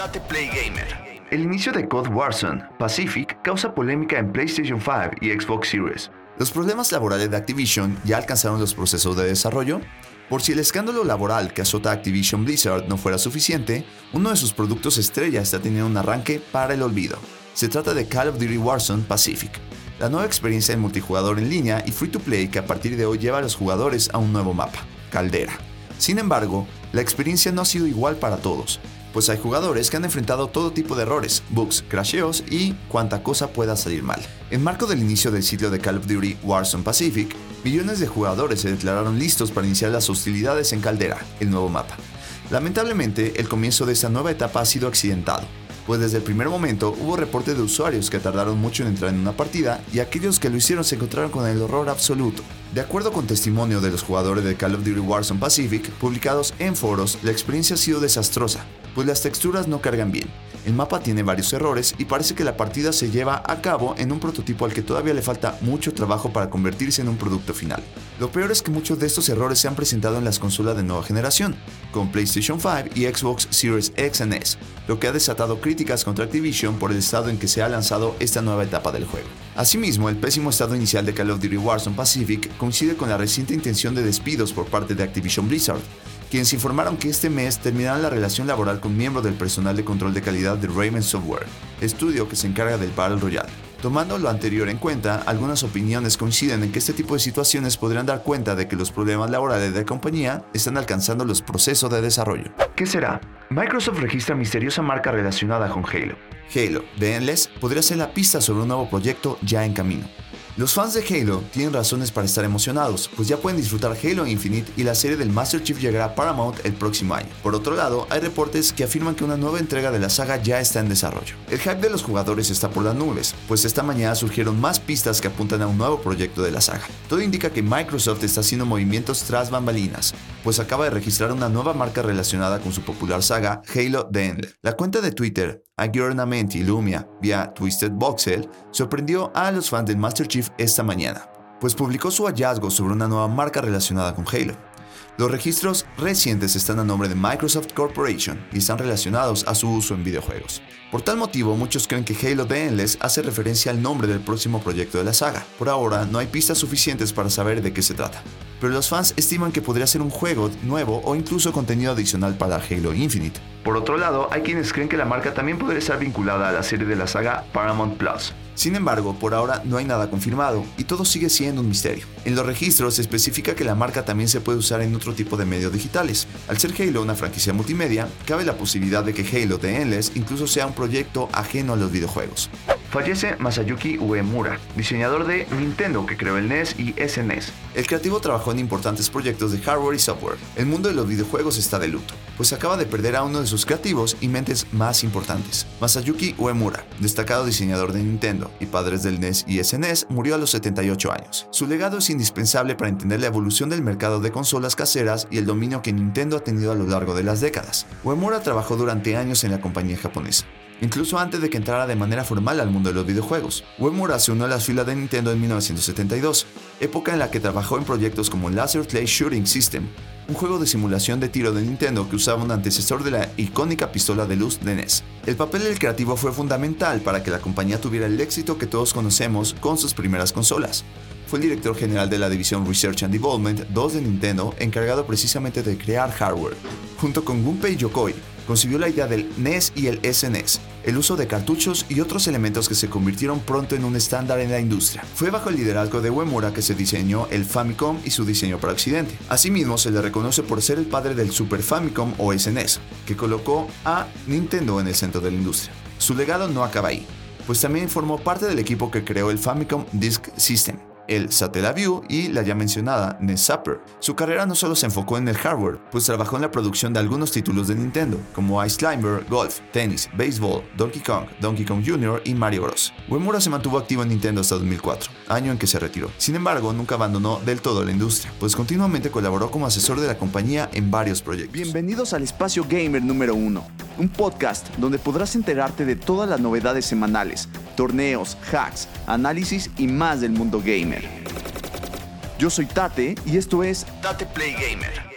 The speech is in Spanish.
Date Play Gamer. El inicio de Code Warzone Pacific causa polémica en PlayStation 5 y Xbox Series. Los problemas laborales de Activision ya alcanzaron los procesos de desarrollo. Por si el escándalo laboral que azota Activision Blizzard no fuera suficiente, uno de sus productos estrella está teniendo un arranque para el olvido. Se trata de Call of Duty Warzone Pacific, la nueva experiencia en multijugador en línea y free to play que a partir de hoy lleva a los jugadores a un nuevo mapa, Caldera. Sin embargo, la experiencia no ha sido igual para todos, pues hay jugadores que han enfrentado todo tipo de errores, bugs, crasheos y cuanta cosa pueda salir mal. En marco del inicio del ciclo de Call of Duty Warzone Pacific, millones de jugadores se declararon listos para iniciar las hostilidades en Caldera, el nuevo mapa. Lamentablemente, el comienzo de esta nueva etapa ha sido accidentado, pues desde el primer momento hubo reportes de usuarios que tardaron mucho en entrar en una partida y aquellos que lo hicieron se encontraron con el horror absoluto. De acuerdo con testimonio de los jugadores de Call of Duty Warzone Pacific, publicados en foros, la experiencia ha sido desastrosa, pues las texturas no cargan bien. El mapa tiene varios errores y parece que la partida se lleva a cabo en un prototipo al que todavía le falta mucho trabajo para convertirse en un producto final. Lo peor es que muchos de estos errores se han presentado en las consolas de nueva generación, con PlayStation 5 y Xbox Series X and S, lo que ha desatado críticas contra Activision por el estado en que se ha lanzado esta nueva etapa del juego. Asimismo, el pésimo estado inicial de Call of Duty Warzone Pacific coincide con la reciente intención de despidos por parte de Activision Blizzard, quienes informaron que este mes terminarán la relación laboral con miembros del personal de control de calidad de Raven Software, estudio que se encarga del Battle Royale. Tomando lo anterior en cuenta, algunas opiniones coinciden en que este tipo de situaciones podrían dar cuenta de que los problemas laborales de la compañía están alcanzando los procesos de desarrollo. ¿Qué será? Microsoft registra misteriosa marca relacionada con Halo. Halo, de Endless, podría ser la pista sobre un nuevo proyecto ya en camino. Los fans de Halo tienen razones para estar emocionados, pues ya pueden disfrutar Halo Infinite y la serie del Master Chief llegará a Paramount el próximo año. Por otro lado, hay reportes que afirman que una nueva entrega de la saga ya está en desarrollo. El hype de los jugadores está por las nubes, pues esta mañana surgieron más pistas que apuntan a un nuevo proyecto de la saga. Todo indica que Microsoft está haciendo movimientos tras bambalinas, pues acaba de registrar una nueva marca relacionada con su popular saga Halo The End. La cuenta de Twitter Aggiornamenti Lumia vía Twisted Voxel sorprendió a los fans del Master Chief esta mañana, pues publicó su hallazgo sobre una nueva marca relacionada con Halo. Los registros recientes están a nombre de Microsoft Corporation y están relacionados a su uso en videojuegos. Por tal motivo, muchos creen que Halo The Endless hace referencia al nombre del próximo proyecto de la saga. Por ahora, no hay pistas suficientes para saber de qué se trata, pero los fans estiman que podría ser un juego nuevo o incluso contenido adicional para Halo Infinite. Por otro lado, hay quienes creen que la marca también podría estar vinculada a la serie de la saga Paramount Plus. Sin embargo, por ahora no hay nada confirmado y todo sigue siendo un misterio. En los registros se especifica que la marca también se puede usar en otro tipo de medios digitales. Al ser Halo una franquicia multimedia, cabe la posibilidad de que Halo The Endless incluso sea un proyecto ajeno a los videojuegos. Fallece Masayuki Uemura, diseñador de Nintendo que creó el NES y SNES. El creativo trabajó en importantes proyectos de hardware y software. El mundo de los videojuegos está de luto, pues acaba de perder a uno de sus creativos y mentes más importantes. Masayuki Uemura, destacado diseñador de Nintendo y padre del NES y SNES, murió a los 78 años. Su legado es indispensable para entender la evolución del mercado de consolas caseras y el dominio que Nintendo ha tenido a lo largo de las décadas. Uemura trabajó durante años en la compañía japonesa incluso antes de que entrara de manera formal al mundo de los videojuegos. Uemura se unió a las filas de Nintendo en 1972, época en la que trabajó en proyectos como Laser Play Shooting System, un juego de simulación de tiro de Nintendo que usaba un antecesor de la icónica pistola de luz de NES. El papel del creativo fue fundamental para que la compañía tuviera el éxito que todos conocemos con sus primeras consolas. Fue el director general de la división Research and Development 2 de Nintendo, encargado precisamente de crear hardware. Junto con Gunpei Yokoi, concibió la idea del NES y el SNES, el uso de cartuchos y otros elementos que se convirtieron pronto en un estándar en la industria. Fue bajo el liderazgo de Uemura que se diseñó el Famicom y su diseño para Occidente. Asimismo, se le reconoce por ser el padre del Super Famicom o SNES, que colocó a Nintendo en el centro de la industria. Su legado no acaba ahí, pues también formó parte del equipo que creó el Famicom Disk System, el Satellaview y la ya mencionada NES Zapper. Su carrera no solo se enfocó en el hardware, pues trabajó en la producción de algunos títulos de Nintendo, como Ice Climber, Golf, Tennis, Baseball, Donkey Kong, Donkey Kong Jr. y Mario Bros. Uemura se mantuvo activo en Nintendo hasta 2004, año en que se retiró. Sin embargo, nunca abandonó del todo la industria, pues continuamente colaboró como asesor de la compañía en varios proyectos. Bienvenidos al Espacio Gamer número 1, un podcast donde podrás enterarte de todas las novedades semanales, torneos, hacks, análisis y más del mundo gamer. Yo soy Tate y esto es Tate Play Gamer.